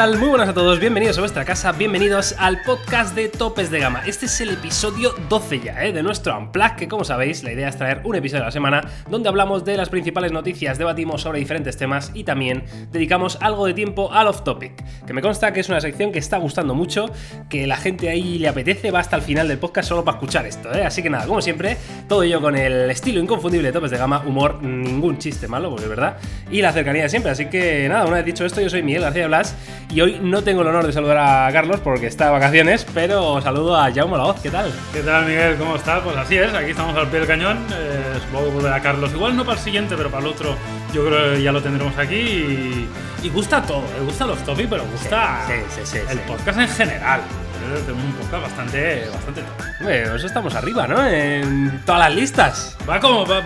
Muy buenas a todos, bienvenidos a vuestra casa, bienvenidos al podcast de Topes de Gama. Este es el episodio 12 ya, ¿eh? de nuestro Unplug, que como sabéis, la idea es traer un episodio a la semana donde hablamos de las principales noticias, debatimos sobre diferentes temas y también dedicamos algo de tiempo al off-topic, que me consta que es una sección que está gustando mucho, que la gente ahí le apetece, va hasta el final del podcast solo para escuchar esto, ¿eh? Así que nada, como siempre, todo ello con el estilo inconfundible de Topes de Gama, humor, ningún chiste malo, porque es verdad, y la cercanía de siempre. Así que nada, una vez dicho esto, yo soy Miguel García Blas y hoy no tengo el honor de saludar a Carlos porque está de vacaciones, pero saludo a Jaume La Voz, ¿qué tal? ¿Qué tal, Miguel? ¿Cómo estás? Pues así es, aquí estamos al pie del cañón. Eh, supongo que volverá Carlos. Igual no para el siguiente, pero para el otro yo creo que ya lo tendremos aquí. Y, y gusta todo, le gusta los topics, pero gusta Sí, sí, sí, el podcast en general. Eh, Tenemos un podcast bastante, bastante top. Hombre, eso estamos arriba, ¿no? En todas las listas. Va como. va-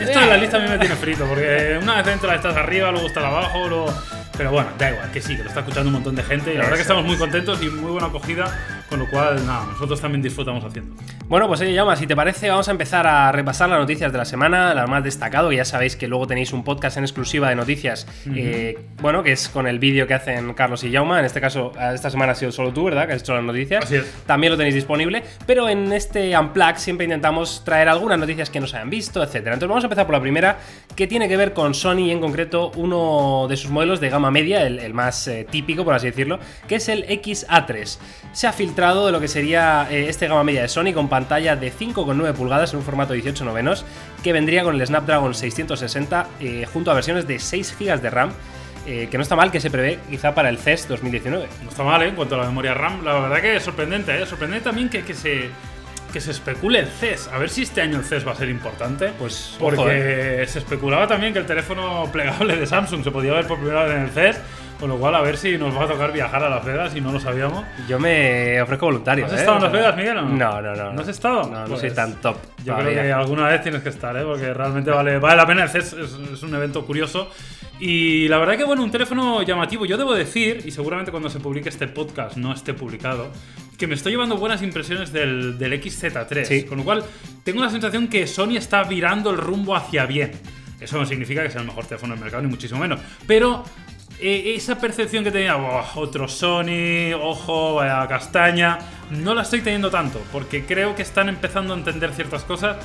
esto de la lista a mí me tiene frito, porque una vez entra estás arriba, luego estás abajo, luego. Pero bueno, da igual, que sí, que lo está escuchando un montón de gente y la verdad que estamos muy contentos y muy buena acogida, con lo cual, nada, nosotros también disfrutamos haciendo. Bueno, pues oye, Jaume, si te parece, vamos a empezar a repasar las noticias de la semana, las más destacado, que ya sabéis que luego tenéis un podcast en exclusiva de noticias, eh, bueno, que es con el vídeo que hacen Carlos y Jauma, en este caso, esta semana ha sido solo tú, ¿verdad? Que has hecho las noticias. Así es. También lo tenéis disponible, pero en este Unplug siempre intentamos traer algunas noticias que no se hayan visto, etcétera. Entonces vamos a empezar por la primera, que tiene que ver con Sony y en concreto uno de sus modelos de gama media, el, el más eh, típico, por así decirlo, que es el XA3. Se ha filtrado de lo que sería eh, este gama media de Sony con pantalla de 5,9 pulgadas en un formato 18 novenos, que vendría con el Snapdragon 660 eh, junto a versiones de 6 GB de RAM. eh, que no está mal, que se prevé quizá para el CES 2019. No está mal, ¿eh? En cuanto a la memoria RAM, la verdad que es sorprendente, ¿eh? Sorprendente también que, que se que se especule el CES. A ver si este año el CES va a ser importante. Pues, porque ojo, ¿eh? se especulaba también que el teléfono plegable de Samsung se podía ver por primera vez en el CES. Con lo cual, a ver si nos va a tocar viajar a Las Vegas y no lo sabíamos. Yo me ofrezco voluntario. ¿Has ¿eh? estado en Las Vegas, Miguel? o No, no, no. ¿No has estado? No, no Pues soy tan top. Yo todavía. creo que alguna vez tienes que estar, ¿eh? porque realmente vale, vale la pena. CES es, es un evento curioso. Y la verdad que, bueno, un teléfono llamativo. Yo debo decir, y seguramente cuando se publique este podcast no esté publicado, que me estoy llevando buenas impresiones del, del XZ3. Sí. Con lo cual, tengo la sensación que Sony está virando el rumbo hacia bien. Eso no significa que sea el mejor teléfono del mercado, ni muchísimo menos. Pero eh, esa percepción que tenía, "Buah, otro Sony, ojo, vaya castaña, no la estoy teniendo tanto, porque creo que están empezando a entender ciertas cosas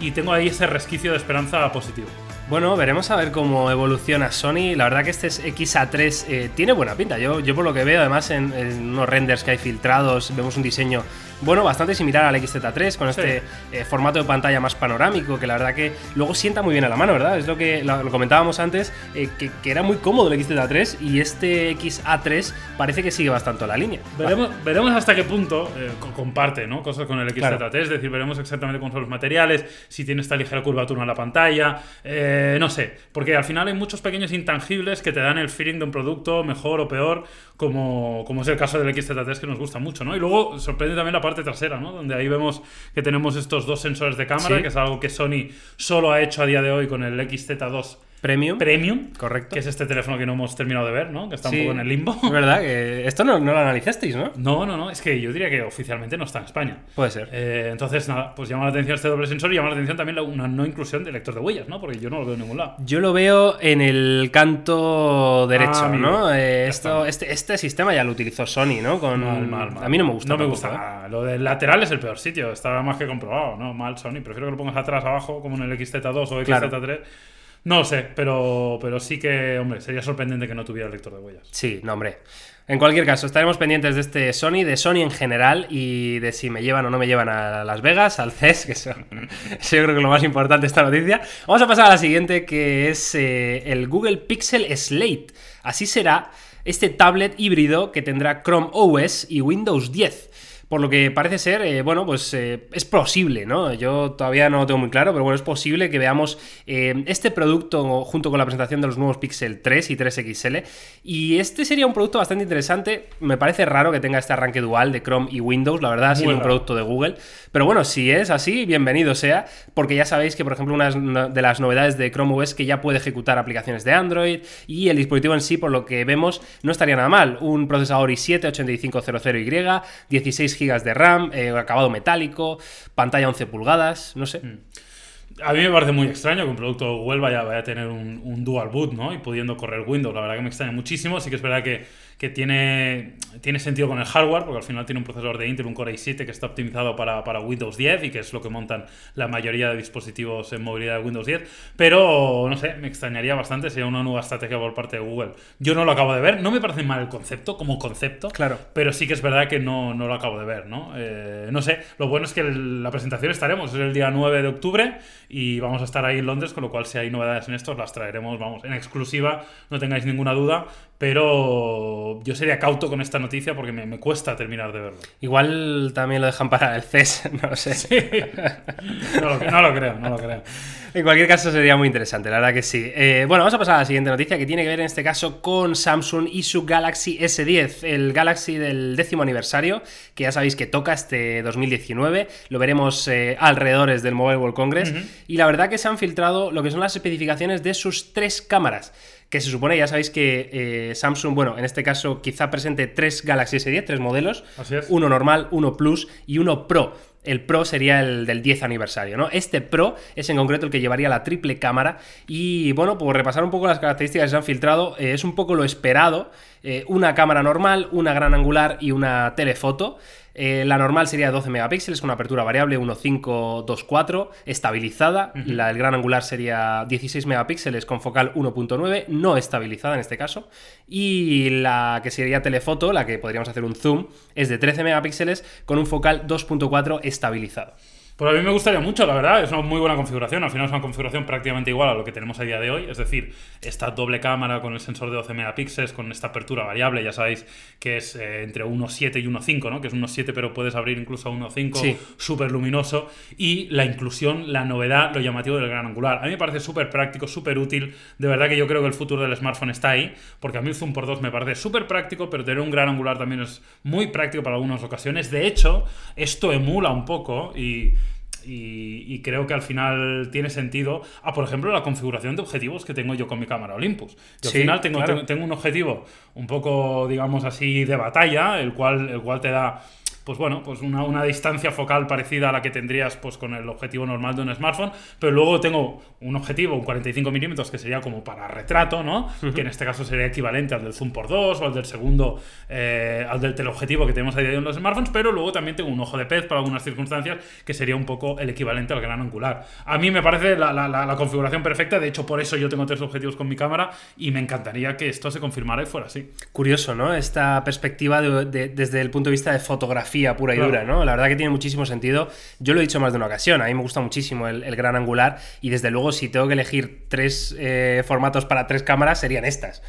y tengo ahí ese resquicio de esperanza positivo. Bueno, veremos a ver cómo evoluciona Sony. La verdad que este es XA3 eh, tiene buena pinta. Yo, yo por lo que veo, además en, en unos renders que hay filtrados, vemos un diseño, bueno, bastante similar al XZ3, con este eh, formato de pantalla más panorámico, que la verdad que luego sienta muy bien a la mano, ¿verdad? Es lo que lo, lo comentábamos antes, eh, que, que era muy cómodo el XZ3 y este XA3 parece que sigue bastante la línea. Veremos, veremos hasta qué punto eh, co- comparte ¿no? cosas con el XZ3, Claro. es decir, veremos exactamente cómo son los materiales, si tiene esta ligera curvatura en la pantalla, eh, no sé, porque al final hay muchos pequeños intangibles que te dan el feeling de un producto mejor o peor, como, como es el caso del XZ3 que nos gusta mucho, ¿no? Y luego sorprende también la parte trasera, ¿no? Donde ahí vemos que tenemos estos dos sensores de cámara, Sí. que es algo que Sony solo ha hecho a día de hoy con el XZ2 Premium. Premium, Correcto. que es este teléfono que no hemos terminado de ver, ¿no? Que está Sí. un poco en el limbo. Es verdad que esto no, no lo analizasteis, ¿no? No, no, no, es que yo diría que oficialmente no está en España. Puede ser. Eh, entonces, nada, pues llama la atención este doble sensor y llama la atención también la- una no inclusión de lector de huellas, ¿no? Porque yo no lo veo en ningún lado. Yo lo veo en el canto derecho, Ah. ¿no? Eh, esto, este, este sistema ya lo utilizó Sony, ¿no? Con, Mal, mal, mal. A mí no me gusta. No me tampoco, gusta ¿eh? nada. Lo del lateral es el peor sitio, está más que comprobado, ¿no? Mal Sony. Prefiero que lo pongas atrás, abajo, como en el XZ2 o Claro. XZ3. No lo sé, pero, pero sí que, hombre, sería sorprendente que no tuviera lector de huellas. Sí, no, hombre. En cualquier caso, estaremos pendientes de este Sony, de Sony en general y de si me llevan o no me llevan a Las Vegas, al CES, que eso yo creo que es lo más importante de esta noticia. Vamos a pasar a la siguiente, que es eh, el Google Pixel Slate. Así será este tablet híbrido que tendrá Chrome OS y Windows 10. Por lo que parece ser, eh, bueno, pues eh, es posible, ¿no? Yo todavía no lo tengo muy claro, pero bueno, es posible que veamos eh, este producto junto con la presentación de los nuevos Pixel 3 y 3 XL. Y este sería un producto bastante interesante. Me parece raro que tenga este arranque dual de Chrome y Windows, la verdad, siendo un producto de Google. Pero bueno, si es así, bienvenido sea, porque ya sabéis que, por ejemplo, una de las novedades de Chrome OS es que ya puede ejecutar aplicaciones de Android y el dispositivo en sí, por lo que vemos, no estaría nada mal. Un procesador i7-8500Y, 16 GB de RAM, eh, acabado metálico, pantalla 11 pulgadas, no sé. Mm. A mí me parece muy extraño que un producto de Google vaya, vaya a tener un, un, dual boot, ¿no? Y pudiendo correr Windows. La verdad que me extraña muchísimo. Sí que es verdad que que tiene, tiene sentido con el hardware, porque al final tiene un procesador de Intel, un Core i7 que está optimizado para, para, Windows 10 y que es lo que montan la mayoría de dispositivos en movilidad de Windows 10. Pero, no sé, me extrañaría bastante si una nueva estrategia por parte de Google. Yo no lo acabo de ver, no me parece mal el concepto como concepto, claro. pero sí que es verdad que no, no lo acabo de ver, ¿no? Eh, no sé, lo bueno es que la presentación estaremos, es el día 9 de octubre y vamos a estar ahí en Londres, con lo cual si hay novedades en esto las traeremos, vamos, en exclusiva, no tengáis ninguna duda, pero yo sería cauto con esta noticia porque me, cuesta terminar de verlo. Igual también lo dejan para el CES, no sé. No, lo, creo, no lo creo. En cualquier caso sería muy interesante, la verdad que sí. Eh, bueno, vamos a pasar a la siguiente noticia que tiene que ver en este caso con Samsung y su Galaxy S10, el Galaxy del décimo aniversario, que ya sabéis que toca este 2019. Lo veremos eh, alrededor del Mobile World Congress. Y la verdad que se han filtrado lo que son las especificaciones de sus tres cámaras que se supone, ya sabéis que eh, Samsung, bueno, en este caso quizá presente tres Galaxy S10, tres modelos, uno normal, uno Plus y uno Pro. El Pro sería el del 10 aniversario, ¿no? Este Pro es en concreto el que llevaría la triple cámara y, bueno, por repasar un poco las características que se han filtrado, eh, es un poco lo esperado, eh, una cámara normal, una gran angular y una telefoto. Eh, la normal sería 12 megapíxeles con apertura variable 1.524 estabilizada. la, el gran angular sería 16 megapíxeles con focal 1.9 no estabilizada en este caso. Y la que sería telefoto, la que podríamos hacer un zoom, es de 13 megapíxeles con un focal 2.4 estabilizado. Pues a mí me gustaría mucho, la verdad, es una muy buena configuración. Al final es una configuración prácticamente igual a lo que tenemos a día de hoy. Es decir, esta doble cámara con el sensor de 12 megapíxeles, con esta apertura variable, ya sabéis que es eh, entre 1.7 y 1.5, ¿no? Que es 1.7, pero puedes abrir incluso a 1.5, súper luminoso. Y la inclusión, la novedad, lo llamativo del gran angular. A mí me parece súper práctico, súper útil. De verdad que yo creo que el futuro del smartphone está ahí, porque a mí el Zoom por 2 me parece súper práctico, pero tener un gran angular también es muy práctico para algunas ocasiones. De hecho, esto emula un poco y y, creo que al final tiene sentido. Ah, por ejemplo, la configuración de objetivos que tengo yo con mi cámara Olympus. Yo al final tengo, tengo, un objetivo un poco, digamos así, de batalla, el cual, el cual te da pues bueno, pues una, una, distancia focal parecida a la que tendrías pues con el objetivo normal de un smartphone, pero luego tengo un objetivo, un 45 milímetros, que sería como para retrato, ¿no? Que en este caso sería equivalente al del zoom por 2 o al del segundo, eh, al del teleobjetivo que tenemos ahí en los smartphones, pero luego también tengo un ojo de pez para algunas circunstancias, que sería un poco el equivalente al gran angular. A mí me parece la, la, la, configuración perfecta, de hecho por eso yo tengo tres objetivos con mi cámara y me encantaría que esto se confirmara y fuera así. Curioso, ¿no? Esta perspectiva desde el punto de vista de fotografía pura y dura, ¿no? La verdad que tiene muchísimo sentido. Yo lo he dicho más de una ocasión, a mí me gusta muchísimo el, gran angular y desde luego si tengo que elegir tres eh, formatos para tres cámaras serían estas.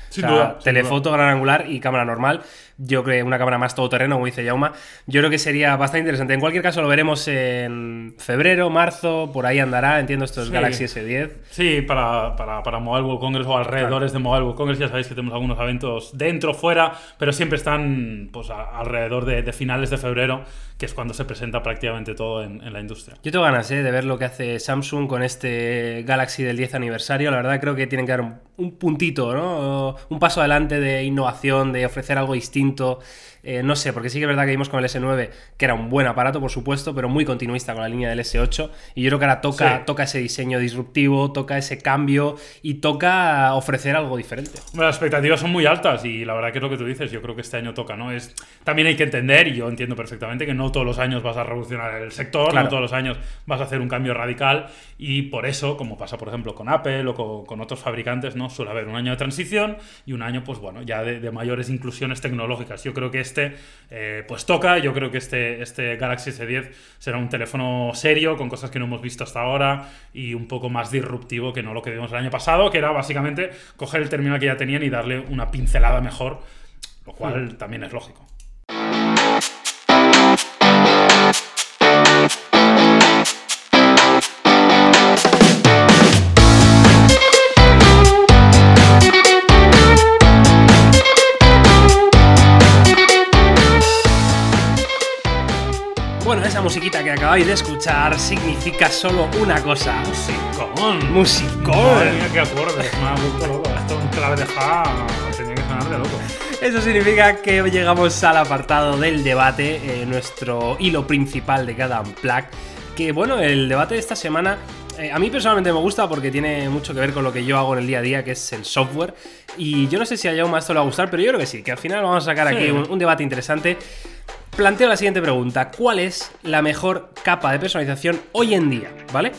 telefoto, gran angular y cámara normal. Yo creo que una cámara más todoterreno, como dice Yauma. Yo creo que sería bastante interesante. En cualquier caso, lo veremos en febrero, marzo, por ahí andará. Entiendo, esto es Galaxy S10. Sí, para, para, para, Mobile World Congress o alrededores de Mobile World Congress. Ya sabéis que tenemos algunos eventos dentro, fuera, pero siempre están pues, alrededor de, de finales de febrero que es cuando se presenta prácticamente todo en, la industria. Yo tengo ganas ¿eh? de ver lo que hace Samsung con este Galaxy del 10 aniversario. La verdad creo que tienen que dar un, puntito, ¿no? un paso adelante de innovación, de ofrecer algo distinto. Eh, no sé, porque sí que es verdad que vimos con el S9, que era un buen aparato, por supuesto, pero muy continuista con la línea del S8. Y yo creo que ahora toca, toca ese diseño disruptivo, toca ese cambio y toca ofrecer algo diferente. las expectativas son muy altas y la verdad que es lo que tú dices, yo creo que este año toca, ¿no? Es, también hay que entender, y yo entiendo perfectamente, que no todos los años vas a revolucionar el sector, no todos los años vas a hacer un cambio radical y por eso, como pasa por ejemplo con Apple o con, otros fabricantes, ¿no? Suele haber un año de transición y un año, pues bueno, ya de, de mayores inclusiones tecnológicas. Yo creo que este eh, pues toca. Yo creo que este, este Galaxy S10 será un teléfono serio, con cosas que no hemos visto hasta ahora y un poco más disruptivo que no lo que vimos el año pasado, que era básicamente coger el terminal que ya tenían y darle una pincelada mejor, lo cual también es lógico. Acabáis de escuchar significa solo una cosa. Musicón. Musicón. Madre mía, qué acordes. Me ha vuelto loco. Esto es un clave de fa. Tenía que sonar de loco. Eso significa que llegamos al apartado del debate, eh, nuestro hilo principal de cada Unplug. Que bueno, el debate de esta semana eh, a mí personalmente me gusta porque tiene mucho que ver con lo que yo hago en el día a día, que es el software. Y yo no sé si a Jaume esto le va a gustar, pero yo creo que sí, que al final vamos a sacar Sí. aquí un, un debate interesante. Planteo la siguiente pregunta: ¿Cuál es la mejor capa de personalización hoy en día? ¿Vale?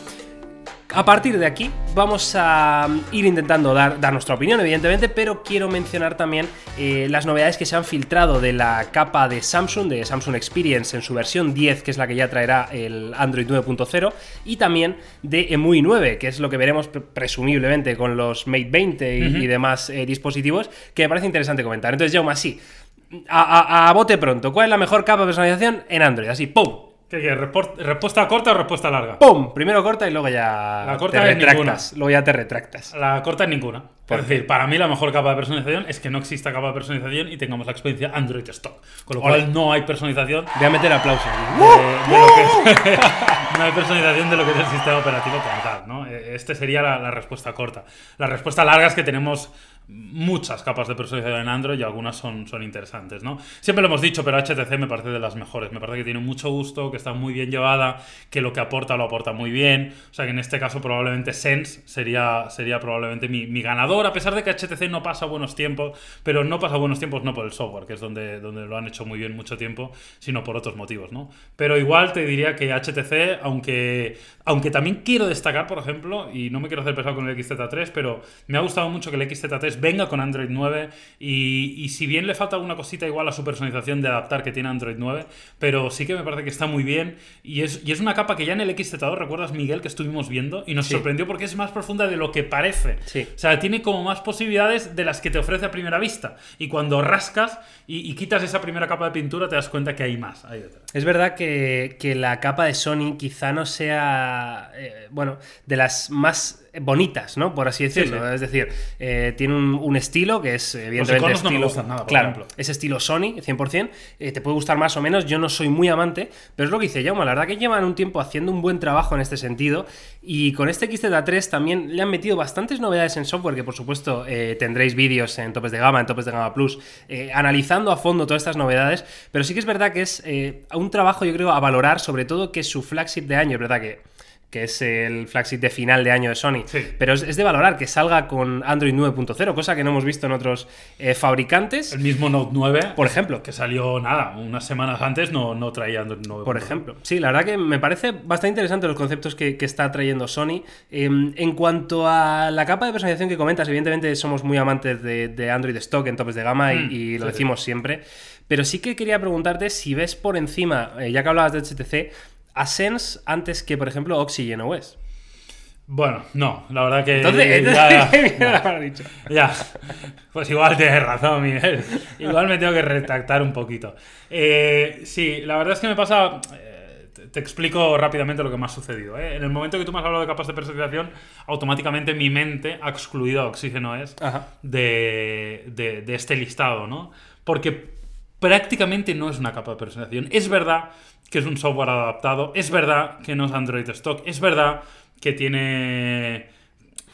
A partir de aquí vamos a mm, ir intentando dar, dar nuestra opinión, evidentemente, pero quiero mencionar también eh, las novedades que se han filtrado de la capa de Samsung, de Samsung Experience en su versión 10, que es la que ya traerá el Android 9.0, y también de EMUI 9, que es lo que veremos pre- presumiblemente con los Mate 20 y, y demás eh, dispositivos, que me parece interesante comentar. Entonces, Jaume, así, a, a- a bote pronto, ¿cuál es la mejor capa de personalización en Android? Así, ¡pum! ¿Qué ¿Respuesta corta o respuesta larga? ¡Pum! Primero corta y luego ya La corta te retractas. Luego ya te retractas. La corta es ninguna. Es decir, para mí la mejor capa de personalización es que no exista capa de personalización y tengamos la experiencia Android Stock. Con lo cual no hay personalización Voy a meter aplausos. de, de lo que no hay personalización de lo que es el sistema operativo como tal, ¿no? Eh, Este sería la, la respuesta corta. La respuesta larga es que tenemos muchas capas de personalización en Android y algunas son, son interesantes, ¿no? Siempre lo hemos dicho, pero HTC me parece de las mejores. Me parece que tiene mucho gusto, que está muy bien llevada, que lo que aporta lo aporta muy bien. O sea que en este caso probablemente Sense sería, sería probablemente mi, mi ganador, a pesar de que HTC no pasa buenos tiempos, pero no pasa buenos tiempos no por el software, que es donde, donde lo han hecho muy bien mucho tiempo, sino por otros motivos, ¿no? Pero igual te diría que HTC, aunque, aunque también quiero destacar, por ejemplo, y no me quiero hacer pesado con el XZ3, pero me ha gustado mucho que el XZ3 venga con Android 9 y, y si bien le falta alguna cosita igual a su personalización de adaptar que tiene Android 9, pero sí que me parece que está muy bien y es, y es una capa que ya en el XZ2, ¿recuerdas Miguel que estuvimos viendo? Y nos Sí. sorprendió porque es más profunda de lo que parece. Sí. O sea, tiene como más posibilidades de las que te ofrece a primera vista. Y cuando rascas y, y quitas esa primera capa de pintura, te das cuenta que hay más. Es verdad que, que la capa de Sony quizá no sea, eh, bueno, de las más bonitas, ¿no? Por así decirlo. sí. Es decir, eh, tiene un, un estilo que es evidentemente iconos no me estilo, gustan nada, por claro, ejemplo. es estilo Sony, 100%. eh, te puede gustar más o menos, yo no soy muy amante, pero es lo que dice Jaume, la verdad que llevan un tiempo haciendo un buen trabajo en este sentido y con este XZ3 también le han metido bastantes novedades en software que por supuesto eh, tendréis vídeos en topes de gama, en topes de gama plus, eh, analizando a fondo todas estas novedades, pero sí que es verdad que es eh, un trabajo yo creo a valorar, sobre todo que su flagship de año, es verdad que que es el flagship de final de año de Sony. Sí. Pero es, es de valorar que salga con Android 9.0, cosa que no hemos visto en otros eh, fabricantes. El mismo Note 9, Por ejemplo. que salió nada, unas semanas antes, no, no traía Android 9. Por ejemplo. Sí, la verdad que me parece bastante interesante los conceptos que, que está trayendo Sony. Eh, en cuanto a la capa de personalización que comentas, evidentemente somos muy amantes de, de Android Stock en topes de gama y, Mm, y lo sí, decimos siempre. Pero sí que quería preguntarte si ves por encima, eh, ya que hablabas de HTC, a Sense antes que, por ejemplo, Oxygen OS. Bueno, no, la verdad que. Entonces, ya- ¿qué habrás dicho? Ya, pues igual tienes razón, Miguel. Igual me tengo que retractar un poquito. Eh, sí, la verdad es que me pasa. eh, te- explico rápidamente lo que me ha sucedido. ¿eh? En el momento que tú me has hablado de capas de personalización, automáticamente mi mente ha excluido a Oxígeno S Ajá. de, de- de este listado, ¿no? Porque prácticamente no es una capa de personalización. Es verdad que es un software adaptado, es verdad que no es Android Stock, es verdad que tiene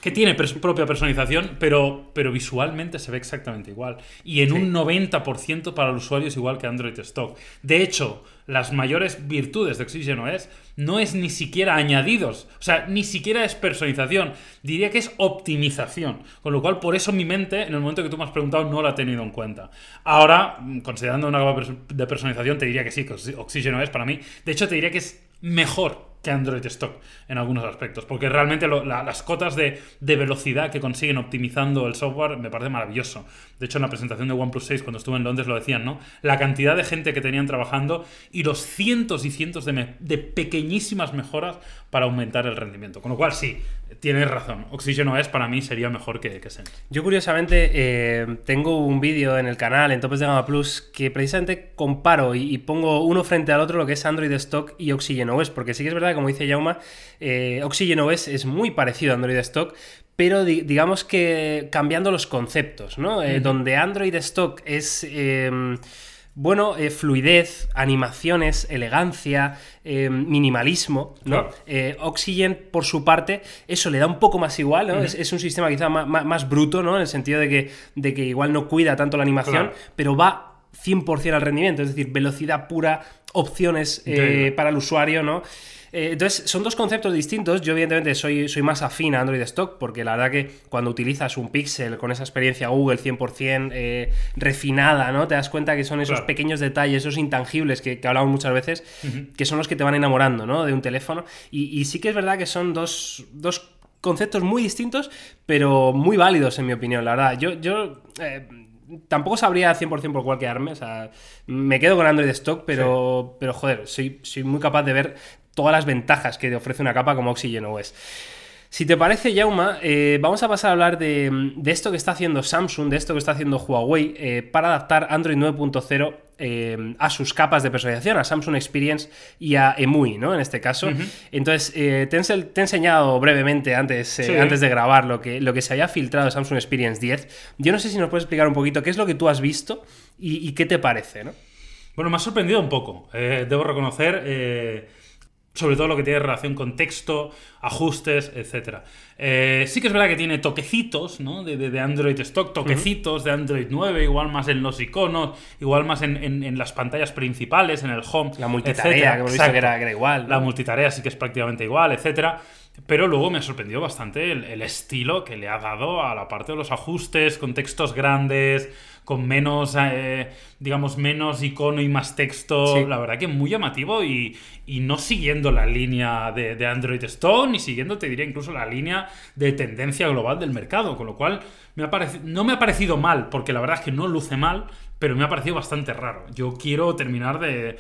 que tiene pers- propia personalización, pero, pero visualmente se ve exactamente igual. Y en un 90% para el usuario es igual que Android Stock. De hecho, las mayores virtudes de Oxygen OS no es ni siquiera añadidos, o sea, ni siquiera es personalización, diría que es optimización. Con lo cual, por eso mi mente, en el momento que tú me has preguntado, no la ha tenido en cuenta. Ahora, mm, considerando una capa de personalización, te diría que sí, que Oxy- Oxygen OS para mí, de hecho, te diría que es mejor que Android Stock en algunos aspectos, porque realmente las cotas de, velocidad que consiguen optimizando el software me parece maravilloso. De hecho, en la presentación de OnePlus 6, cuando estuve en Londres, lo decían, ¿no? La cantidad de gente que tenían trabajando y los cientos y cientos de, pequeñísimas mejoras para aumentar el rendimiento. Con lo cual, sí, tienes razón. Oxygen OS para mí sería mejor que, que Sense. Yo curiosamente eh, tengo un vídeo en el canal, en Topes de Gama Plus, que precisamente comparo y, y pongo uno frente al otro lo que es Android Stock y Oxygen OS, porque sí que es verdad, como dice Jauma, eh, Oxygen OS es muy parecido a Android Stock, pero di- digamos que cambiando los conceptos, ¿no? Eh, Donde Android Stock es... eh, bueno, eh, fluidez, animaciones, elegancia, eh, minimalismo, ¿no? Claro. Eh, Oxygen, por su parte, eso le da un poco más igual, ¿no? es, es un sistema quizá más, más- más bruto, ¿no? En el sentido de que, de que igual no cuida tanto la animación, Claro. pero va 100% al rendimiento, es decir, velocidad pura, opciones para el usuario, ¿no? Eh, entonces, son dos conceptos distintos. Yo, evidentemente, soy, soy más afín a Android Stock, porque la verdad que cuando utilizas un Pixel con esa experiencia Google 100% eh, refinada, ¿no? Te das cuenta que son esos Claro. pequeños detalles, esos intangibles que, que hablamos muchas veces, que son los que te van enamorando, ¿no? De un teléfono. Y, y sí que es verdad que son dos, dos conceptos muy distintos, pero muy válidos, en mi opinión, la verdad. Yo, yo eh, tampoco sabría 100% por cuál quedarme. O sea, me quedo con Android Stock, pero, pero joder, soy, soy muy capaz de ver todas las ventajas que te ofrece una capa como Oxygen OS. Si te parece, Jauma, eh, vamos a pasar a hablar de, de esto que está haciendo Samsung, de esto que está haciendo Huawei, eh, para adaptar Android 9.0 eh, a sus capas de personalización, a Samsung Experience y a EMUI, ¿no? En este caso. Entonces, te, te he enseñado brevemente antes, Sí. antes de grabar lo que, lo que se había filtrado de Samsung Experience 10. Yo no sé si nos puedes explicar un poquito qué es lo que tú has visto y, y qué te parece, ¿no? Bueno, me ha sorprendido un poco, debo reconocer, sobre todo lo que tiene relación con texto, ajustes, etc. sí que es verdad que tiene toquecitos ¿no? de, de- de Android Stock, toquecitos de Android 9, igual más en los iconos, igual más en, en- en las pantallas principales, en el home. La multitarea, que hemos visto que era, que era igual. ¿no? La multitarea sí que es prácticamente igual, etcétera. Pero luego me ha sorprendido bastante el, el estilo que le ha dado a la parte de los ajustes, con textos grandes, con menos, eh, digamos, menos icono y más texto. Sí. La verdad que muy llamativo y, y no siguiendo la línea de, de Android Stone, ni siguiendo, te diría, incluso la línea de tendencia global del mercado. Con lo cual, me ha no me ha parecido mal, porque la verdad es que no luce mal, pero me ha parecido bastante raro. Yo quiero terminar de,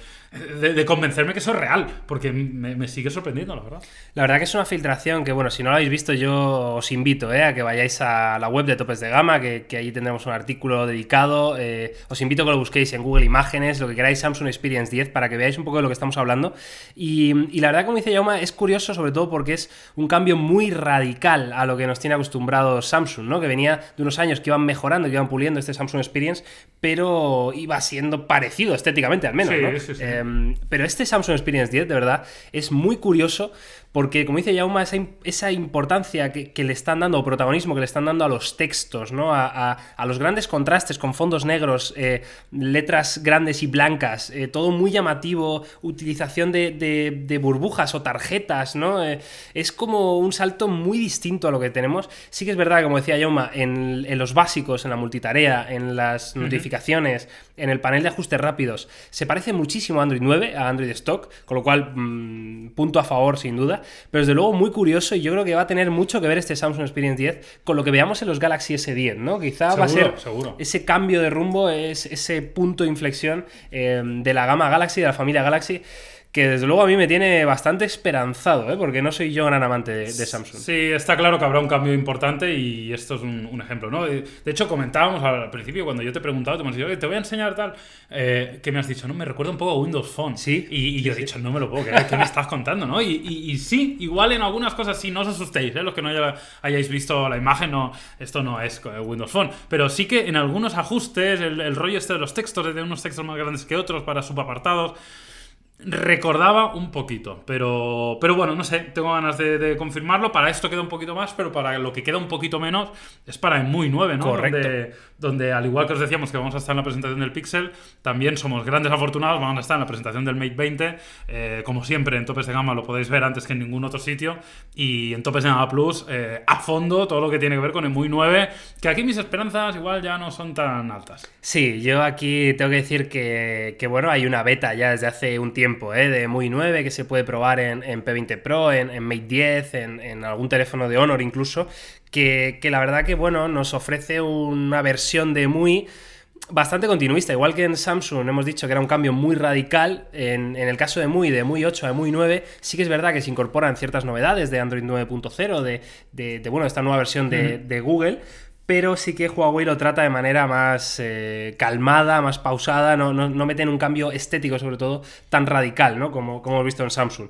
convencerme que eso es real, porque me, sigue sorprendiendo, la verdad. La verdad que es una filtración que, bueno, si no lo habéis visto, yo os invito eh, a que vayáis a la web de Topes de Gama, que, que ahí tendremos un artículo dedicado. eh, os invito a que lo busquéis en Google Imágenes, lo que queráis, Samsung Experience 10, para que veáis un poco de lo que estamos hablando. Y, la verdad, como dice Yauma, es curioso, sobre todo porque es un cambio muy radical a lo que nos tiene acostumbrados Samsung, ¿no? Que venía de unos años que iban mejorando, que iban puliendo este Samsung Experience, pero iba siendo parecido estéticamente, al menos, Sí, ¿no? sí, sí. Eh, Mm, Pero este Samsung Experience 10, de verdad, es muy curioso porque, como dice Yauma, esa, esa importancia que, que le están dando, o protagonismo que le están dando a los textos, ¿no? A, a- a los grandes contrastes con fondos negros, eh, letras grandes y blancas, eh, todo muy llamativo, utilización de, de- de burbujas o tarjetas, ¿no? Eh, es como un salto muy distinto a lo que tenemos. Sí que es verdad, como decía Yauma, en, en los básicos, en la multitarea, en las notificaciones, en el panel de ajustes rápidos, se parece muchísimo a Android 9, a Android Stock, con lo cual, mm, punto a favor sin duda, pero desde luego muy curioso y yo creo que va a tener mucho que ver este Samsung Experience 10 con lo que veamos en los Galaxy S10, ¿no? Quizá va a ser seguro. ese cambio de rumbo, es, ese punto de inflexión eh, de la gama Galaxy, de la familia Galaxy, que desde luego a mí me tiene bastante esperanzado, ¿eh? porque no soy yo gran amante de, de Samsung. Sí, está claro que habrá un cambio importante y esto es un, un ejemplo, ¿no? Eh, De hecho, comentábamos al principio, cuando yo te he preguntado, te hemos dicho, "Oye, te voy a enseñar tal, eh, que me has dicho, no, me recuerda un poco a Windows Phone. Sí. Y, y yo he dicho, no me lo puedo creer, ¿qué me estás contando, no? Y, y- y sí, igual en algunas cosas sí, no os asustéis, ¿eh? Los que no haya- hayáis visto la imagen, no, esto no es eh, Windows Phone. Pero sí que en algunos ajustes, el, el rollo este de los textos, de unos textos más grandes que otros para subapartados, recordaba un poquito, pero, pero bueno, no sé, tengo ganas de, de confirmarlo. Para esto queda un poquito más, pero para lo que queda un poquito menos es para el muy 9, ¿no? Correcto. Donde, donde, al igual que os decíamos que vamos a estar en la presentación del Pixel, también somos grandes afortunados, vamos a estar en la presentación del Mate 20. Eh, como siempre, en Topes de Gama lo podéis ver antes que en ningún otro sitio. Y en Topes de Gama Plus, eh, a fondo, todo lo que tiene que ver con el muy 9, que aquí mis esperanzas igual ya no son tan altas. Sí, yo aquí tengo que decir que, que, bueno, hay una beta ya desde hace un tiempo, ¿eh? de muy 9 que se puede probar en, en P20 Pro, en, en Mate 10, en, en algún teléfono de Honor incluso, que, que la verdad que, bueno, nos ofrece una versión de muy bastante continuista, igual que en Samsung hemos dicho que era un cambio muy radical, en, en el caso de MUI, de MUI 8 a MUI 9, sí que es verdad que se incorporan ciertas novedades de Android 9.0, de, de, de, bueno, esta nueva versión de, de Google, pero sí que Huawei lo trata de manera más eh, calmada, más pausada, no, no, no meten un cambio estético sobre todo tan radical, ¿no? Como, como hemos visto en Samsung.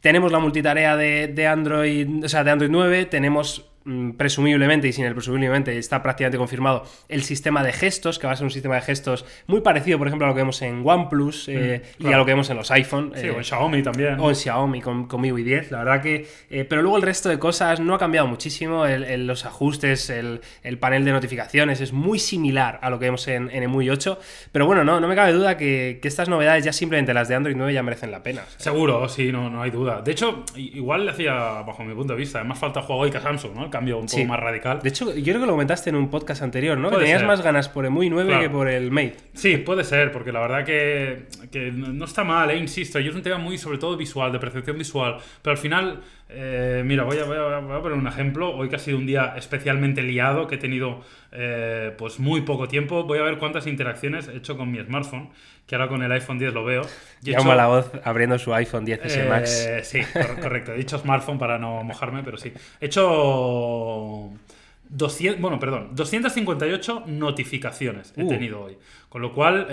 Tenemos la multitarea de, de Android, o sea, de Android 9, tenemos presumiblemente, y sin el presumiblemente está prácticamente confirmado, el sistema de gestos, que va a ser un sistema de gestos muy parecido, por ejemplo, a lo que vemos en OnePlus eh, y a lo que vemos en los iPhone. Sí, eh, o en Xiaomi también. o en Xiaomi con, con MIUI 10, la verdad que... eh, pero luego el resto de cosas no ha cambiado muchísimo, el- el- los ajustes, el, el panel de notificaciones es muy similar a lo que vemos en, en EMUI 8, pero bueno, no, no me cabe duda que, que estas novedades ya simplemente las de Android 9 ya merecen la pena. Seguro, sí, no, no hay duda. De hecho, igual le hacía, bajo mi punto de vista, más falta juego hoy que a Samsung, ¿no? Cambio un poco más radical. De hecho, yo creo que lo comentaste en un podcast anterior, ¿no? Que tenías ser. más ganas por EMUI 9 Claro. que por el Mate. Sí, puede ser, porque la verdad que, que no está mal, eh, insisto. Y es un tema muy, sobre todo, visual, de percepción visual. Pero al final, eh, mira, voy a, voy, a, voy a poner un ejemplo. Hoy que ha sido un día especialmente liado, que he tenido eh, pues muy poco tiempo, voy a ver cuántas interacciones he hecho con mi smartphone, que ahora con el iPhone 10 lo veo. He hecho- la voz abriendo su iPhone 10S Max. eh, sí, cor- correcto. He dicho smartphone para no mojarme, pero sí. He hecho 200, bueno, perdón, 258 notificaciones he Uh. tenido hoy. Con lo cual,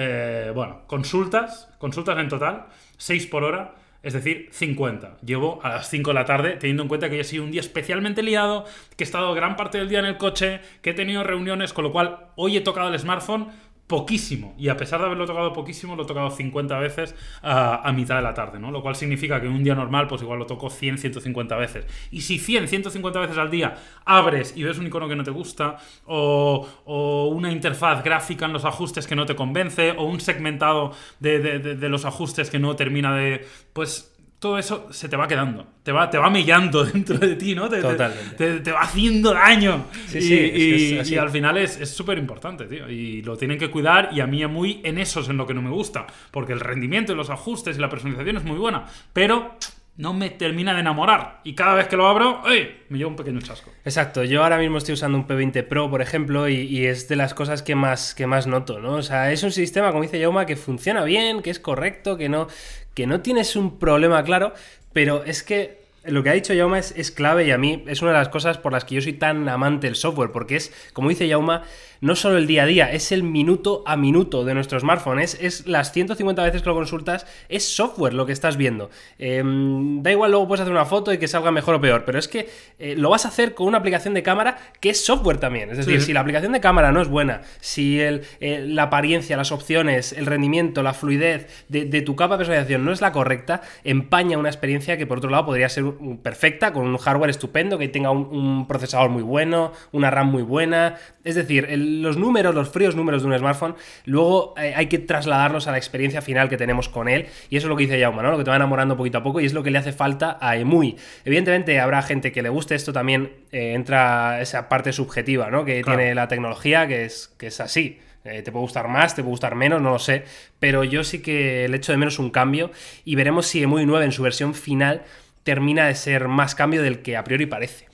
bueno, consultas, consultas en total, 6 por hora. Es decir, 50. Llevo a las 5 de la tarde, teniendo en cuenta que hoy ha sido un día especialmente liado, que he estado gran parte del día en el coche, que he tenido reuniones, con lo cual hoy he tocado el smartphone poquísimo. Y a pesar de haberlo tocado poquísimo, lo he tocado 50 veces a, mitad de la tarde, ¿no? Lo cual significa que en un día normal, pues igual lo toco 100, 150 veces. Y si 100, 150 veces al día abres y ves un icono que no te gusta, o, o una interfaz gráfica en los ajustes que no te convence, o un segmentado de, de- de- de los ajustes que no termina de. Pues. Todo eso se te va quedando, te va, te va mellando dentro de ti, ¿no? Te, te- Totalmente. te- va haciendo daño. Sí, y, sí, es que y- es y al final es es súper importante, tío. Y lo tienen que cuidar. Y a mí, muy en eso es en lo que no me gusta. Porque el rendimiento y los ajustes y la personalización es muy buena. Pero no me termina de enamorar. Y cada vez que lo abro, ¡ay! Me lleva un pequeño chasco. Exacto, yo ahora mismo estoy usando un P20 Pro, por ejemplo, y, y es de las cosas que más, que más noto, ¿no? O sea, es un sistema, como dice Yauma, que funciona bien, que es correcto, que no, que no tienes un problema claro, pero es que lo que ha dicho Yauma es, clave y a mí es una de las cosas por las que yo soy tan amante del software, porque es, como dice Yauma, no solo el día a día, es el minuto a minuto de nuestro smartphone, es, es las 150 veces que lo consultas, es software lo que estás viendo. Em, da igual, luego puedes hacer una foto y que salga mejor o peor, pero es que eh, lo vas a hacer con una aplicación de cámara que es software también. Es decir, Sí. si la aplicación de cámara no es buena, si el, eh, la apariencia, las opciones, el rendimiento, la fluidez de, de tu capa de personalización no es la correcta, empaña una experiencia que por otro lado podría ser perfecta, con un hardware estupendo, que tenga un, un procesador muy bueno, una RAM muy buena. Es decir, el- los números, los fríos números de un smartphone, luego eh, hay que trasladarlos a la experiencia final que tenemos con él. Y eso es lo que dice Yauma, ¿no? Lo que te va enamorando poquito a poco y es lo que le hace falta a EMUI. Evidentemente habrá gente que le guste esto también, eh, entra esa parte subjetiva, ¿no? Que Claro. tiene la tecnología, que es, que es así. Eh, te puede gustar más, te puede gustar menos, no lo sé. Pero yo sí que le echo de menos un cambio y veremos si EMUI 9 en su versión final termina de ser más cambio del que a priori parece.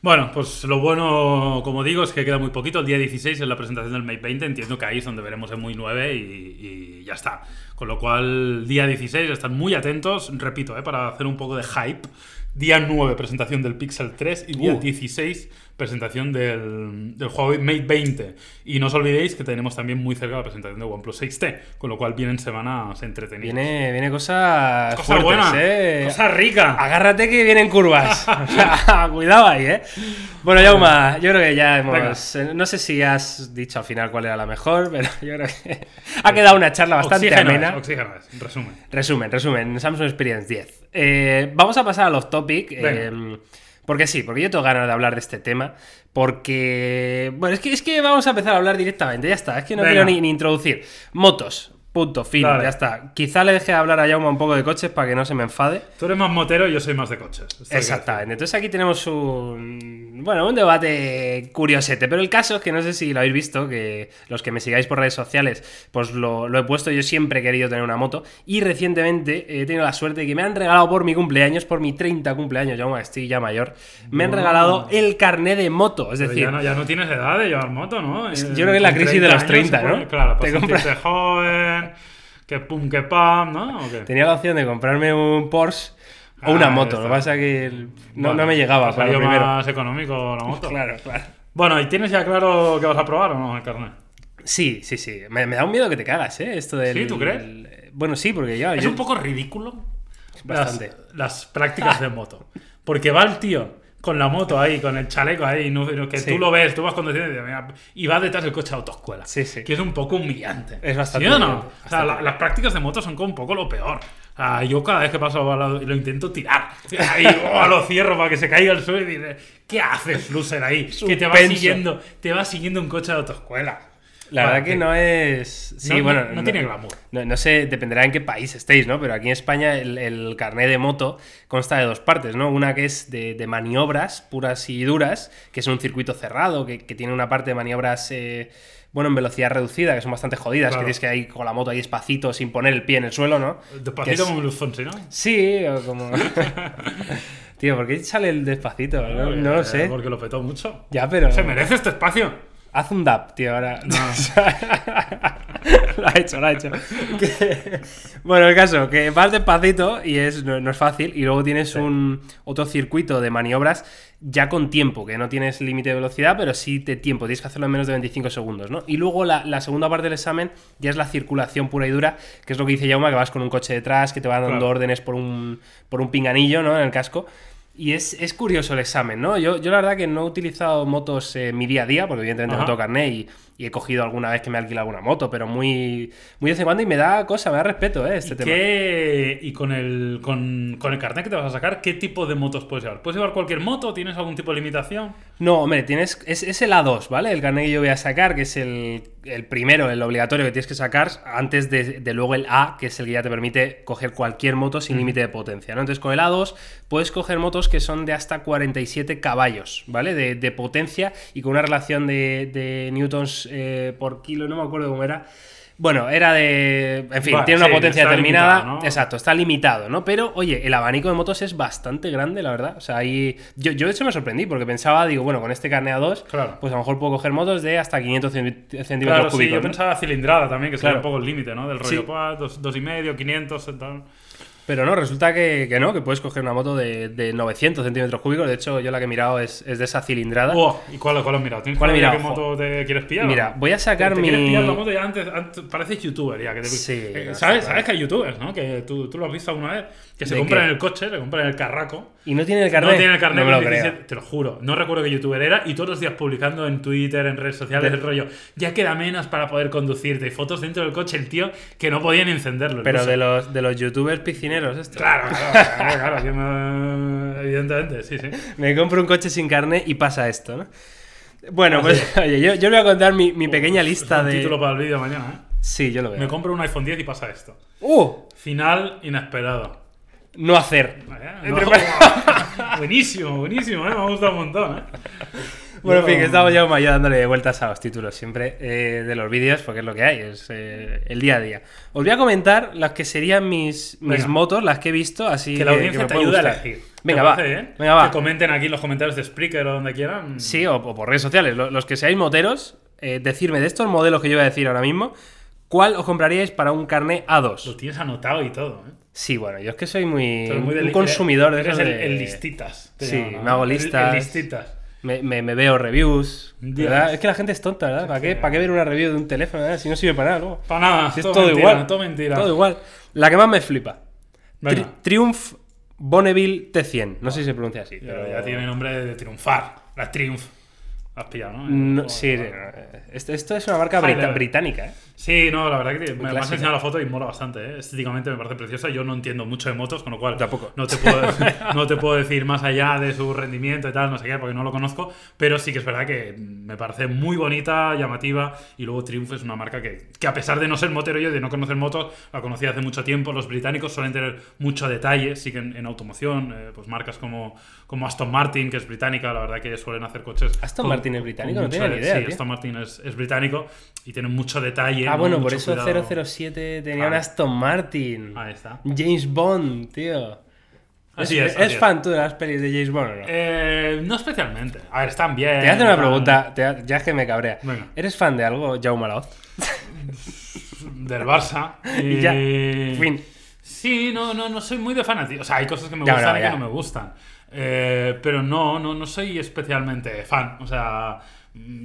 Bueno, pues lo bueno, como digo, es que queda muy poquito. El día 16 es la presentación del Mate 20. Entiendo que ahí es donde veremos el muy 9 y, y ya está. Con lo cual, día 16, están muy atentos. Repito, eh, para hacer un poco de hype. Día 9, presentación del Pixel 3. Y día Uh. 16, presentación del, del Huawei Mate 20. Y no os olvidéis que tenemos también muy cerca la presentación de OnePlus 6T. Con lo cual, vienen semanas entretenidas. Viene, viene cosas. Cosa fuertes, buena, ¿eh? cosa rica. Agárrate que vienen curvas. Cuidado ahí, ¿eh? Bueno, Yauma, yo creo que ya hemos. eh, No sé si has dicho al final cuál era la mejor, pero yo creo que ha quedado una charla bastante Oxígeno amena. es, oxígeno es, resumen. Resumen, resumen, Samsung Experience 10. Eh, vamos a pasar a los topic. Porque sí, porque yo tengo ganas de hablar de este tema. Porque. Bueno, es que, es que vamos a empezar a hablar directamente, ya está. Es que no Venga. quiero ni, ni introducir. Motos. Punto, fin, Dale. ya está. Quizá le deje de hablar a Yauma un poco de coches para que no se me enfade. Tú eres más motero y yo soy más de coches. Exactamente. Entonces aquí tenemos un. Bueno, un debate curiosete. Pero el caso es que no sé si lo habéis visto, que los que me sigáis por redes sociales, pues lo, lo he puesto. Yo siempre he querido tener una moto. Y recientemente he tenido la suerte de que me han regalado por mi cumpleaños, por mi 30 cumpleaños, ya estoy ya mayor. Me han No. regalado el carné de moto. Es Pero decir, ya, no, ya no tienes edad de llevar moto, ¿no? Eh, yo creo que es la crisis de los 30 30, años se pone- ¿no? Claro, Te pues compras- sentirse que pum, que pam, ¿no? ¿O qué? tenía la opción de comprarme un Porsche o una Ah, moto. Lo que pasa es que no, Bueno, no me llegaba ha para lo primero. más económico la moto. Claro, claro. Bueno, ¿y tienes ya claro que vas a probar o no el carnet? Sí, sí, sí. Me, me da un miedo que te cagas, ¿eh? Esto del. ¿Sí? ¿Tú crees? el- bueno, sí, porque ya. Es yo- un poco ridículo Bastante. Las, las prácticas de moto. Porque va el tío con la moto ahí, con el chaleco ahí, no, que Sí. tú lo ves, tú vas conduciendo y, y vas detrás del coche de autoescuela. Sí, sí. Que es un poco humillante. Es bastante ¿Sí o no? O sea, la- las prácticas de moto son como un poco lo peor. O sea, yo cada vez que paso al lado lo intento tirar. Ahí oh, lo cierro para que se caiga al suelo y dices, ¿qué haces, loser ahí? Que te va siguiendo, te va siguiendo un coche de autoescuela. La Bueno, verdad que no es. Sí, no- bueno. no tiene glamour. No, no sé, dependerá en qué país estéis, ¿no? Pero aquí en España el, el carnet de moto consta de dos partes, ¿no? Una que es de, de maniobras puras y duras, que es un circuito cerrado, que, que tiene una parte de maniobras. eh, bueno, en velocidad reducida, que son bastante jodidas, Claro. que tienes que ir con la moto ahí despacito, sin poner el pie en el suelo, ¿no? Despacito es- como Luis Fonsi, ¿no? Sí, o como. Tío, ¿por qué sale el despacito? No, no lo sé. Porque lo petó mucho. Ya, pero. Se merece este espacio. Haz un dab, tío, ahora. lo ha hecho, lo ha hecho. Que- Bueno, el caso, que vas despacito y es, no, no es fácil. Y luego tienes un otro circuito de maniobras ya con tiempo, que no tienes límite de velocidad, pero sí de tiempo. Tienes que hacerlo en menos de 25 segundos, ¿no? Y luego la, la segunda parte del examen ya es la circulación pura y dura, que es lo que dice Jauma, que vas con un coche detrás, que te va dando Claro. órdenes por un, por un pinganillo, ¿no? En el casco. Y es, es curioso el examen, ¿no? Yo, yo la verdad que no he utilizado motos eh, mi día a día, porque evidentemente no Ajá. tengo carnet y, y he cogido alguna vez que me he alquilado alguna moto, pero muy, muy de vez en cuando y me da cosa, me da respeto, ¿eh? Este ¿Y, tema. qué- y con el, con, con el carnet que te vas a sacar, ¿qué tipo de motos puedes llevar? ¿Puedes llevar cualquier moto? ¿Tienes algún tipo de limitación? No, hombre, tienes, es, es el A2, ¿vale? El carnet que yo voy a sacar, que es el, el primero, el obligatorio que tienes que sacar antes de, de luego el A, que es el que ya te permite coger cualquier moto sin límite de potencia, ¿no? Entonces con el A2 puedes coger motos que son de hasta 47 caballos, ¿vale? De, de potencia y con una relación de, de newtons eh, por kilo, no me acuerdo cómo era. Bueno, era de. En fin, tiene una sí, potencia determinada. limitado, ¿no? Exacto, está limitado, ¿no? Pero, oye, el abanico de motos es bastante grande, la verdad. O sea, ahí. Yo, yo de hecho me sorprendí porque pensaba, digo, bueno, con este carne A2, Claro. pues a lo mejor puedo coger motos de hasta 500 centi- centímetros Claro, sí, cúbicos. yo ¿no? pensaba cilindrada también, que sería Claro. un poco el límite, ¿no? Del Sí. rollo, pues, dos, dos y medio, 500, tal. Pero no, resulta que, que no, que puedes coger una moto de, de 900 centímetros cúbicos. De hecho, yo la que he mirado es, es de esa cilindrada. Oh, ¿Y cuál, cuál has mirado? ¿Tienes ¿Cuál he mirado? qué moto te quieres pillar? Mira, voy a sacar ¿Te, te mi- quieres pillar la moto ya antes, antes- pareces youtuber ya. Que te- Sí, eh, ¿sabes, ¿Sabes que hay youtubers, no? Que tú, tú lo has visto alguna vez. Que se ¿De compran qué? el coche, le compran el carraco. Y no tiene el carnet. No tiene el carnet No me lo creo. 17, te lo juro. No recuerdo qué youtuber era y todos los días publicando en Twitter, en redes sociales, el rollo. Ya queda menos para poder conducirte. Y fotos dentro del coche, el tío que no podía ni encenderlo. Pero de los, de los youtubers piscineros, esto. Claro, claro, claro, claro, que me- evidentemente, sí, sí. Me compro un coche sin carne y pasa esto, ¿no? Bueno, pues oye, yo, yo le voy a contar mi, mi pequeña lista Es un de. título para el vídeo mañana, ¿eh? Sí, yo lo veo. Me compro un iPhone 10 y pasa esto. ¡Uh! Final inesperado. No hacer. Buenísimo, buenísimo, ¿eh? me ha gustado un montón. ¿eh? Bueno, en Yo- fin, que estamos ya dándole vueltas a los títulos siempre eh, de los vídeos, porque es lo que hay, es eh, el día a día. Os voy a comentar las que serían mis, mis Venga. motos, las que he visto, así Que la audiencia me te ayude a elegir. Venga, ¿Te va. bien? Venga, va. Que comenten aquí en los comentarios de Spreaker o donde quieran. Sí, o, o por redes sociales. Lo- Los que seáis moteros, eh, decirme de estos modelos que yo voy a decir ahora mismo, ¿cuál os compraríais para un carné Lo A2? tienes anotado y todo. ¿eh? Sí, bueno, yo es que soy muy, un consumidor de eres el, de- el listitas. Sí, me hago El- el listas. listitas. Me, me- me veo reviews. ¿verdad? Es que la gente es tonta, ¿verdad? ¿Para qué, ¿Para qué ver una review de un teléfono? verdad? Si no sirve para nada luego. Para nada, Si es todo, todo mentira, igual. todo mentira. Todo igual. La que más me flipa. Tri- Triumph Bonneville T100. No sé si se pronuncia así. Ya, pero- ya tiene nombre de triunfar. La Triumph. Has pillado, ¿no? No, sí, esto, esto es una marca brita- británica, ¿eh? Sí, no, la verdad que me, me has enseñado la foto y mola bastante. ¿eh? Estéticamente me parece preciosa. Yo no entiendo mucho de motos, con lo cual Tampoco. No, te puedo, no te puedo decir más allá de su rendimiento y tal, no sé qué, porque no lo conozco. Pero sí que es verdad que me parece muy bonita, llamativa. Y luego Triumph es una marca que, que a pesar de no ser motero yo, de no conocer motos, la conocí hace mucho tiempo. Los británicos suelen tener mucho detalle, sí que en, en automoción, eh, pues marcas como, como Aston Martin, que es británica, la verdad que suelen hacer coches. ¿Aston Martin es británico? No tenía ni de- idea, Sí, tío. Aston Martin es, es británico y tiene mucho detalle. Ah, ¿no? bueno, por eso cuidado. 007 tenía Claro. un Aston Martin. Ahí está. James Bond, tío. Así ¿Es, es, así ¿es es. fan tú de las pelis de James Bond o no? Eh, no especialmente. A ver, están bien. te voy a hacer una pregunta, ya es que me cabrea. Venga. ¿Eres fan de algo, Jaume Laoz? Del Barça. Y ya. Y- Fin. Sí, no, no, no soy muy de fanático. O sea, hay cosas que me Ya, gustan no, y que no me gustan. Eh, pero no, no, no soy especialmente fan. O sea,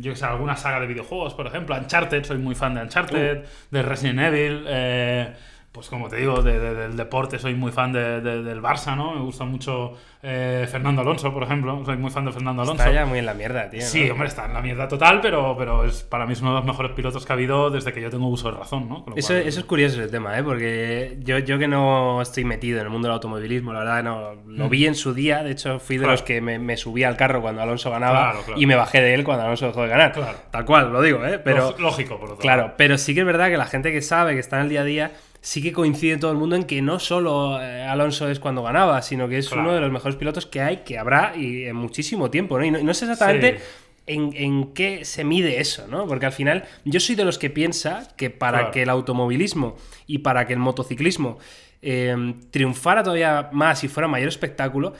yo que sé, alguna saga de videojuegos, por ejemplo, Uncharted, soy muy fan de Uncharted, Uh. de Resident Evil. eh, pues como te digo, de- de- del deporte soy muy fan de- de- del Barça, ¿no? Me gusta mucho eh, Fernando Alonso, por ejemplo. Soy muy fan de Fernando Alonso. Está ya muy en la mierda, tío. Sí, hombre, está en la mierda total, pero, pero es, para mí es uno de los mejores pilotos que ha habido desde que yo tengo uso de razón, ¿no? Lo Eso, es curioso ese tema, ¿eh? porque yo, yo que no estoy metido en el mundo del automovilismo, la verdad no lo vi en su día, de hecho fui de Mm. Claro. los que me, me subí al carro cuando Alonso ganaba Claro, claro. y me bajé de él cuando Alonso dejó de ganar. Claro. Tal cual, lo digo, ¿eh? pero Lóg- Lógico, por otro claro, lado. pero sí que es verdad que la gente que sabe, que está en el día a día, sí que coincide todo el mundo en que no solo eh, Alonso es cuando ganaba, sino que es Claro. uno de los mejores pilotos que hay, que habrá y en muchísimo tiempo, ¿no? Y no, y no sé exactamente Sí. en, en qué se mide eso, ¿no? Porque al final yo soy de los que piensa que para Claro. que el automovilismo y para que el motociclismo eh, triunfara todavía más y fuera mayor espectáculo,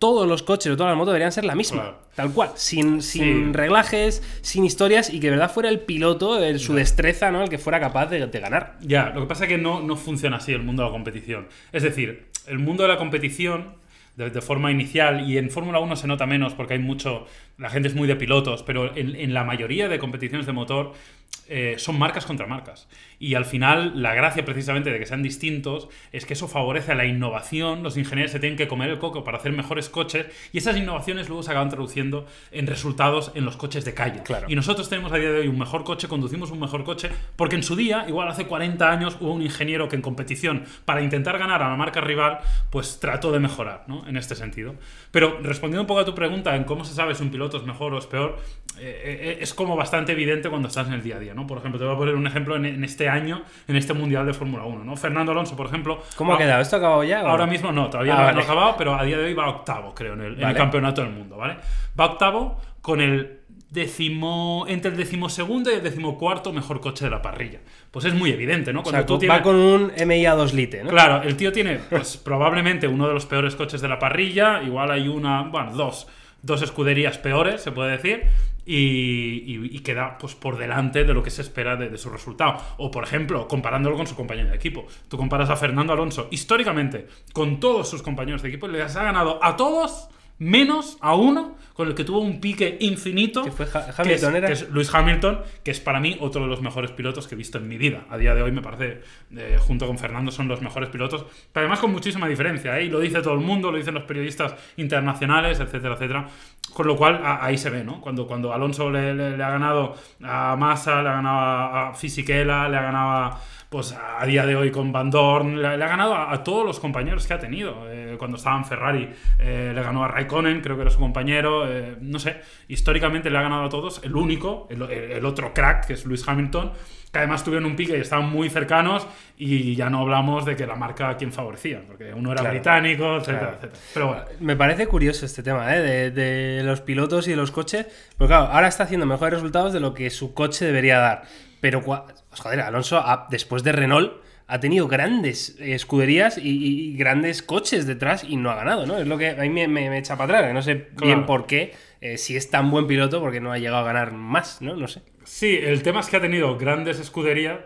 todos los coches o todas las motos deberían ser la misma, Claro. tal cual, sin, sin Sí. reglajes, sin historias y que de verdad fuera el piloto, el- su destreza, ¿no? El que fuera capaz de, de ganar. Ya, lo que pasa es que no, no funciona así el mundo de la competición. Es decir, el mundo de la competición, de, de forma inicial, y en Fórmula 1 se nota menos porque hay mucho. La gente es muy de pilotos, pero en, en la mayoría de competiciones de motor eh, son marcas contra marcas. Y al final, la gracia precisamente de que sean distintos es que eso favorece a la innovación. Los ingenieros se tienen que comer el coco para hacer mejores coches, y esas innovaciones luego se acaban traduciendo en resultados en los coches de calle. Claro. Y nosotros tenemos a día de hoy un mejor coche, conducimos un mejor coche, porque en su día, igual hace 40 años, hubo un ingeniero que en competición, para intentar ganar a la marca rival, pues trató de mejorar, ¿no? En este sentido. Pero respondiendo un poco a tu pregunta en cómo se sabe si un piloto es mejor o es peor, eh, eh, es como bastante evidente cuando estás en el día a día, ¿no? Por ejemplo, te voy a poner un ejemplo en, en este año, en este Mundial de Fórmula 1, ¿no? Fernando Alonso, por ejemplo. ¿Cómo ha ah, quedado? ¿Esto ha acabado ya? o Ahora no? mismo no, todavía Ah, no, vale. no ha acabado, pero a día de hoy va octavo, creo, en el, en el Vale. campeonato del mundo, ¿vale? Va octavo con el décimo, entre el decimosegundo y el decimocuarto mejor coche de la parrilla. Pues es muy evidente, ¿no? O Cuando sea, tú va tienes... con un MIA 2 lite, ¿no? Claro, el tío tiene, pues probablemente uno de los peores coches de la parrilla. Igual hay una, bueno, dos, dos escuderías peores, se puede decir. Y, y- queda pues por delante de lo que se espera de, de su resultado. O, por ejemplo, comparándolo con su compañero de equipo. Tú comparas a Fernando Alonso históricamente con todos sus compañeros de equipo y les ha ganado a todos menos a uno con el que tuvo un pique infinito. Que fue Ha- que es- Hamilton, ¿era? que es Lewis Hamilton, que es para mí otro de los mejores pilotos que he visto en mi vida. A día de hoy me parece, eh, junto con Fernando, son los mejores pilotos, pero además con muchísima diferencia. ¿eh? Y lo dice todo el mundo, lo dicen los periodistas internacionales, etcétera, etcétera. Con lo cual, a- ahí se ve, ¿no? Cuando, cuando Alonso le, le- le ha ganado a Massa, le ha ganado a, a Fisichella, le ha ganado a, pues a día de hoy con Van Dorn, le, ha ganado a, todos los compañeros que ha tenido. Eh, cuando estaba en Ferrari, eh, le ganó a Raikkonen, creo que era su compañero. eh, no sé, históricamente le ha ganado a todos. El único, el, el- el otro crack, que es Lewis Hamilton, que además tuvieron un pique y estaban muy cercanos. Y ya no hablamos de que la marca a quien favorecía, porque uno era Claro. británico, etcétera, Claro. etcétera. Pero bueno. Me parece curioso este tema, ¿eh? De, de los pilotos y de los coches. Porque claro, ahora está haciendo mejores resultados de lo que su coche debería dar. Pero, pues, joder, Alonso, después de Renault, ha tenido grandes escuderías y, grandes coches detrás y no ha ganado, ¿no? Es lo que a mí me, me- me echa para atrás. que No sé bien por qué, eh, si es tan buen piloto, porque no ha llegado a ganar más, ¿no? No sé. Sí, el tema es que ha tenido grandes escuderías,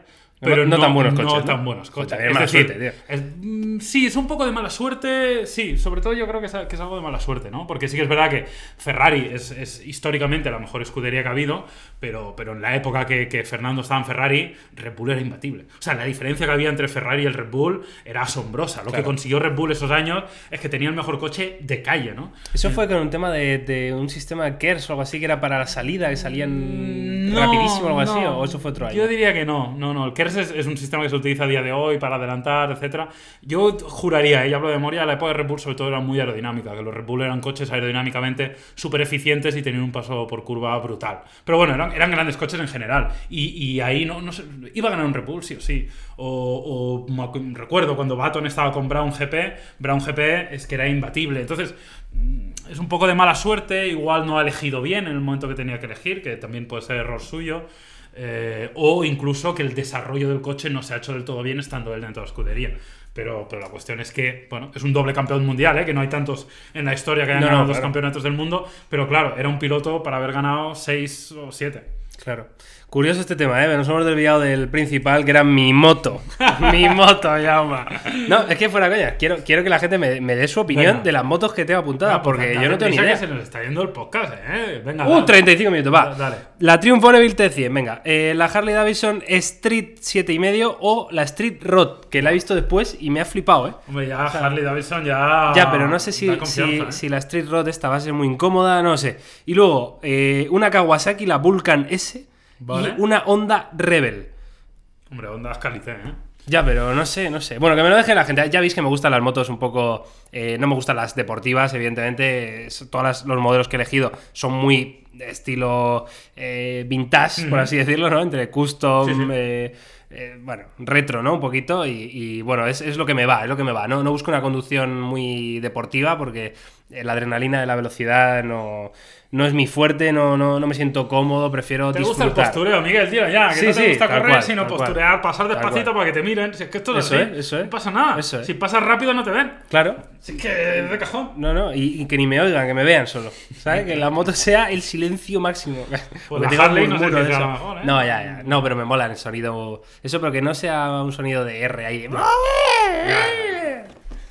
pero no no, tan buenos no coches, ¿no? tan buenos coches. Es mala decir, suerte, tío. es- mm, sí, es un poco de mala suerte, sí, sobre todo yo creo que es, que es algo de mala suerte, ¿no? Porque sí que es verdad que Ferrari es, es históricamente la mejor escudería que ha habido, pero, pero en la época que, que Fernando estaba en Ferrari, Red Bull era imbatible. O sea, la diferencia que había entre Ferrari y el Red Bull era asombrosa. Lo que Claro. consiguió Red Bull esos años es que tenía el mejor coche de calle, ¿no? Eso fue con un tema de, de un sistema KERS o algo así que era para la salida, que salían No, rapidísimo o algo así, no. o eso fue otro año. Yo diría que no, no, no. El KERS es, un sistema que se utiliza a día de hoy para adelantar, etcétera. Yo juraría, y hablo de memoria, la época de Red sobre todo era muy aerodinámica, que los Red eran coches aerodinámicamente súper eficientes y tenían un paso por curva brutal. Pero bueno, eran, grandes coches en general. Y, ahí no, sé, iba a ganar un Red sí o sí. O, recuerdo cuando Baton estaba con Brown GP, Brown GP es que era imbatible. Entonces, mm, es un poco de mala suerte, igual no ha elegido bien en el momento que tenía que elegir, que también puede ser error suyo. Eh, o incluso que el desarrollo del coche no se ha hecho del todo bien estando él dentro de la escudería. Pero, pero la cuestión es que, bueno, es un doble campeón mundial, ¿eh? que no hay tantos en la historia que hayan No, no, ganado dos claro. campeonatos del mundo. Pero claro, era un piloto para haber ganado seis o siete. Claro. Curioso este tema, ¿eh? Nos hemos desviado del principal, que era mi moto. mi moto, llama. No, es que fuera coña. Quiero, quiero que la gente me, me dé su opinión Venga. de las motos que tengo apuntadas, pues porque dale, yo no tengo ni idea. que se nos está yendo el podcast, ¿eh? Venga. Uh, dale. 35 minutos, va. Dale. La Triumph Bonneville T100, venga. Eh, la Harley Davidson Street 7,5 o la Street Rod, que la he visto después y me ha flipado, ¿eh? Hombre, ya Harley Davidson ya. Ya, pero no sé si, ¿eh? si la Street Rod esta va a ser muy incómoda, no sé. Y luego, eh, una Kawasaki, la Vulcan S, Vale. y una Honda Rebel. Hombre, Honda Escalicé, ¿eh? Ya, pero no sé, no sé. Bueno, que me lo deje la gente. Ya veis que me gustan las motos un poco. eh, no me gustan las deportivas, evidentemente. Es- Todos los modelos que he elegido son muy de estilo eh, vintage, por así decirlo, ¿no? Entre custom, Sí, sí. eh, bueno, retro, ¿no? Un poquito. Y, y, bueno, es, es lo que me va, es lo que me va. No, no busco una conducción muy deportiva porque la adrenalina de la velocidad no, no es mi fuerte, no, no, no me siento cómodo, prefiero ¿Te gusta el postureo, Miguel, tío? Ya, que Sí, no te sí, gusta correr, cual, sino cual. posturear, pasar despacito para que te miren. Si es que esto es Eso así. es, eso es. No pasa nada. Eso es. Si pasas rápido no te ven. Claro, Si es que es de cajón. No, no, y, y que ni me oigan, que me vean solo. ¿Sabes? Que la moto sea el silencio máximo. Porque la Harley no sé de eso. mejor, ¿eh? No, ya, ya. No, pero me mola el sonido. Eso, pero que no sea un sonido de R ahí. de-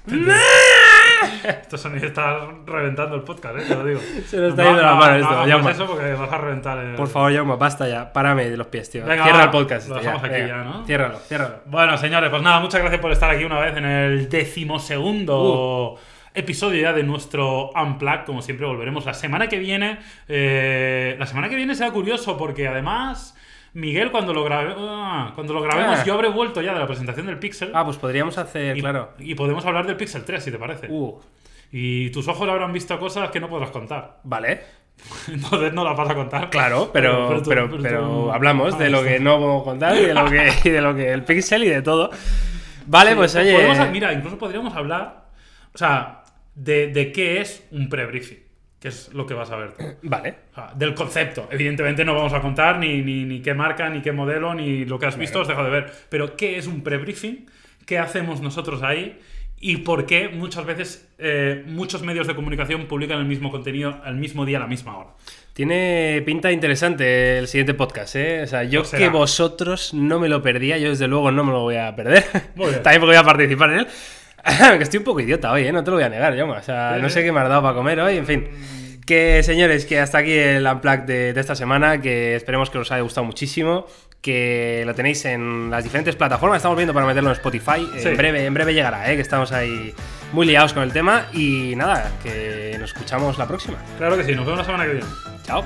Esto sonido está reventando el podcast, ¿eh? Te lo digo. Se nos está yendo la mano esto, No, llama. eso porque vas a reventar. el- Por favor, Jaume, basta ya. Párame de los pies, tío. Venga, Cierra va, el podcast. lo este, dejamos aquí venga. ya, ¿no? Ciérralo, ciérralo. Bueno, señores, pues nada, muchas gracias por estar aquí una vez en el decimosegundo Uh. episodio ya de nuestro Unplug. Como siempre, volveremos la semana que viene. Eh, la semana que viene será curioso porque además. Miguel, cuando lo, grabe- ah, cuando lo grabemos, Ah. yo habré vuelto ya de la presentación del Pixel. Ah, pues podríamos hacer, y, claro. y podemos hablar del Pixel 3, si te parece. Uh, Y tus ojos habrán visto cosas que no podrás contar. vale. Entonces no las vas a contar. Claro, pero, pero, tú- pero, tú- hablamos de Ah, lo que no puedo contar y de lo que, y de lo que el pixel y de todo. Vale, Sí, pues oye. podemos- mira, incluso podríamos hablar, o sea, de, de qué es un pre-briefing, que es lo que vas a ver tú. Vale. O sea, del concepto. Evidentemente no vamos a contar ni, ni, ni qué marca, ni qué modelo, ni lo que has visto, has dejado de ver. Pero ¿qué es un pre-briefing? ¿Qué hacemos nosotros ahí? ¿Y por qué muchas veces eh, muchos medios de comunicación publican el mismo contenido al mismo día, a la misma hora? Tiene pinta interesante el siguiente podcast, ¿eh? O sea, yo Pues que vosotros no me lo perdía, yo desde luego no me lo voy a perder. Muy bien. También porque voy a participar en él. que estoy un poco idiota hoy, ¿eh? No te lo voy a negar, yo. O sea, no sé qué me has dado para comer hoy, en fin. Que señores, que hasta aquí el Unplugged de, de esta semana, que esperemos que os haya gustado muchísimo, que lo tenéis en las diferentes plataformas, estamos viendo para meterlo en Spotify, Sí. en breve, en breve llegará, ¿eh? que estamos ahí muy liados con el tema y nada, que nos escuchamos la próxima. Claro que sí, nos vemos la semana que viene. Chao.